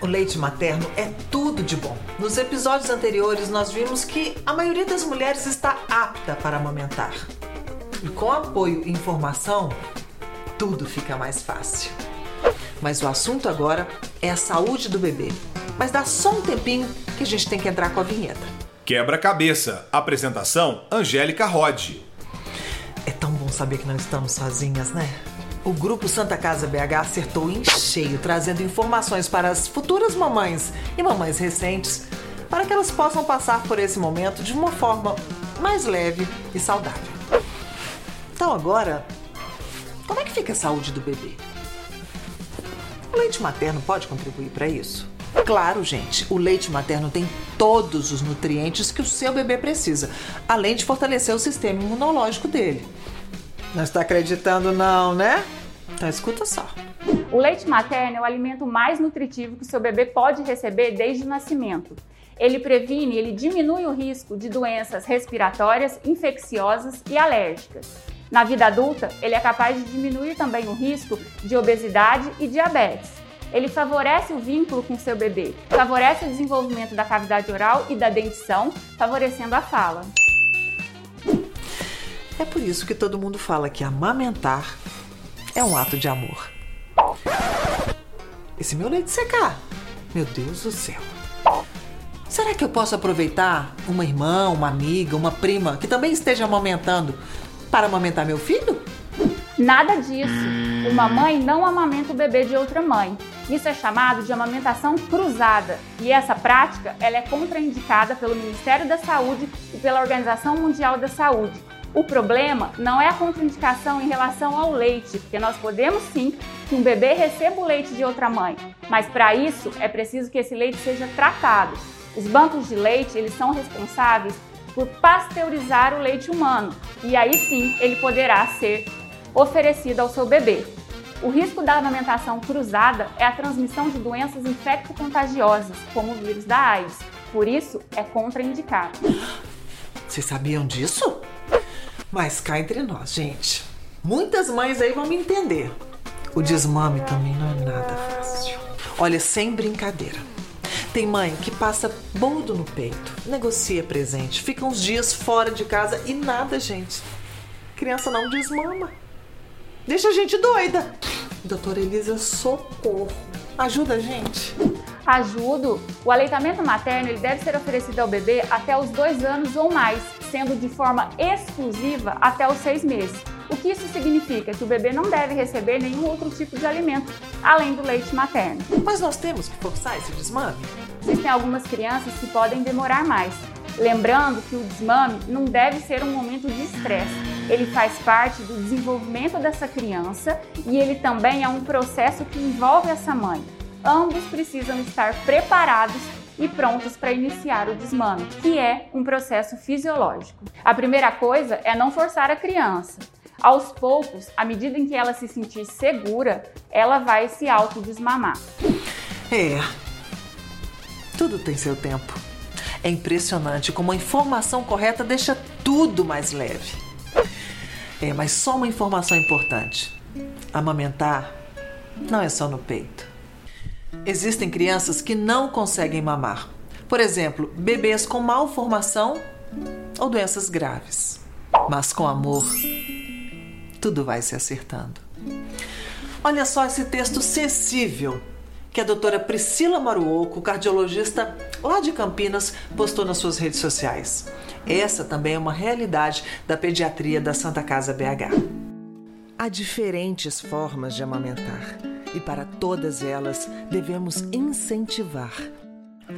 O leite materno é tudo de bom. Nos episódios anteriores, nós vimos que a maioria das mulheres está apta para amamentar. E com apoio e informação, tudo fica mais fácil. Mas o assunto agora é a saúde do bebê. Mas dá só um tempinho que a gente tem que entrar com a vinheta. Quebra-cabeça. Apresentação: Angélica Rod. É tão bom saber que não estamos sozinhas, né? O grupo Santa Casa BH acertou em cheio, trazendo informações para as futuras mamães e mamães recentes, para que elas possam passar por esse momento de uma forma mais leve e saudável. Então agora, como é que fica a saúde do bebê? O leite materno pode contribuir para isso? Claro, gente, o leite materno tem todos os nutrientes que o seu bebê precisa, além de fortalecer o sistema imunológico dele. Não está acreditando, não, né? Então escuta só. O leite materno é o alimento mais nutritivo que o seu bebê pode receber desde o nascimento. Ele previne, ele diminui o risco de doenças respiratórias, infecciosas e alérgicas. Na vida adulta, ele é capaz de diminuir também o risco de obesidade e diabetes. Ele favorece o vínculo com seu bebê, favorece o desenvolvimento da cavidade oral e da dentição, favorecendo a fala. É por isso que todo mundo fala que amamentar é um ato de amor. Esse meu leite secar, meu Deus do céu. Será que eu posso aproveitar uma irmã, uma amiga, uma prima que também esteja amamentando para amamentar meu filho? Nada disso. Uma mãe não amamenta o bebê de outra mãe. Isso é chamado de amamentação cruzada. E essa prática ela é contraindicada pelo Ministério da Saúde e pela Organização Mundial da Saúde. O problema não é a contraindicação em relação ao leite, porque nós podemos sim que um bebê receba o leite de outra mãe, mas para isso é preciso que esse leite seja tratado. Os bancos de leite, eles são responsáveis por pasteurizar o leite humano e aí sim ele poderá ser oferecido ao seu bebê. O risco da amamentação cruzada é a transmissão de doenças infecto-contagiosas, como o vírus da AIDS. Por isso, é contraindicado. Vocês sabiam disso? Mas cá entre nós, gente. Muitas mães aí vão me entender. O desmame também não é nada fácil. Olha, sem brincadeira. Tem mãe que passa boldo no peito, negocia presente, fica uns dias fora de casa e nada, gente. Criança não desmama. Deixa a gente doida. Doutora Elisa, socorro. Ajuda a gente. Ajudo. O aleitamento materno ele deve ser oferecido ao bebê até os dois anos ou mais, sendo de forma exclusiva até os seis meses. O que isso significa? Que o bebê não deve receber nenhum outro tipo de alimento, além do leite materno. Mas nós temos que forçar esse desmame? Existem algumas crianças que podem demorar mais. Lembrando que o desmame não deve ser um momento de estresse. Ele faz parte do desenvolvimento dessa criança e ele também é um processo que envolve essa mãe. Ambos precisam estar preparados e prontos para iniciar o desmame, que é um processo fisiológico. A primeira coisa é não forçar a criança. Aos poucos, à medida em que ela se sentir segura, ela vai se autodesmamar. É. Tudo tem seu tempo. É impressionante como a informação correta deixa tudo mais leve. É, mas só uma informação importante: amamentar não é só no peito. Existem crianças que não conseguem mamar. Por exemplo, bebês com malformação ou doenças graves. Mas com amor, tudo vai se acertando. Olha só esse texto sensível que a doutora Priscila Maruoco, cardiologista lá de Campinas, postou nas suas redes sociais. Essa também é uma realidade da pediatria da Santa Casa BH. Há diferentes formas de amamentar e para todas elas devemos incentivar.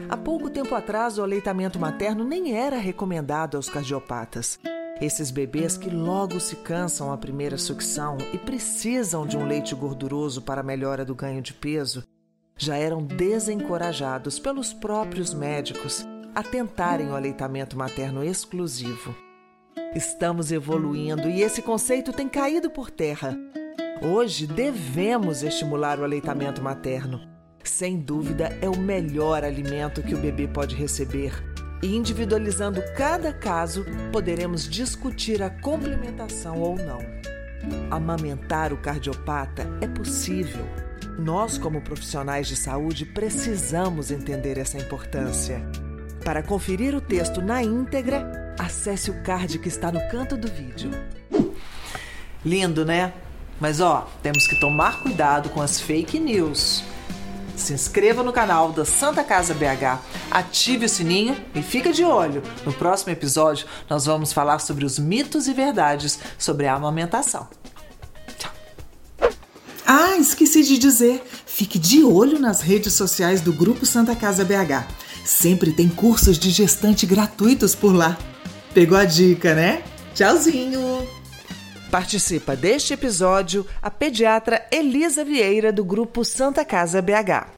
Há pouco tempo atrás, o aleitamento materno nem era recomendado aos cardiopatas. Esses bebês que logo se cansam à primeira sucção e precisam de um leite gorduroso para a melhora do ganho de peso, já eram desencorajados pelos próprios médicos a tentarem o aleitamento materno exclusivo. Estamos evoluindo e esse conceito tem caído por terra. Hoje devemos estimular o aleitamento materno. Sem dúvida, é o melhor alimento que o bebê pode receber. E individualizando cada caso, poderemos discutir a complementação ou não. Amamentar o cardiopata é possível. Nós, como profissionais de saúde, precisamos entender essa importância. Para conferir o texto na íntegra, acesse o card que está no canto do vídeo. Lindo, né? Mas ó, temos que tomar cuidado com as fake news. Se inscreva no canal da Santa Casa BH, ative o sininho e fica de olho. No próximo episódio, nós vamos falar sobre os mitos e verdades sobre a amamentação. Tchau. Ah, esqueci de dizer, fique de olho nas redes sociais do Grupo Santa Casa BH. Sempre tem cursos de gestante gratuitos por lá. Pegou a dica, né? Tchauzinho! Participa deste episódio a pediatra Elisa Vieira do Grupo Santa Casa BH.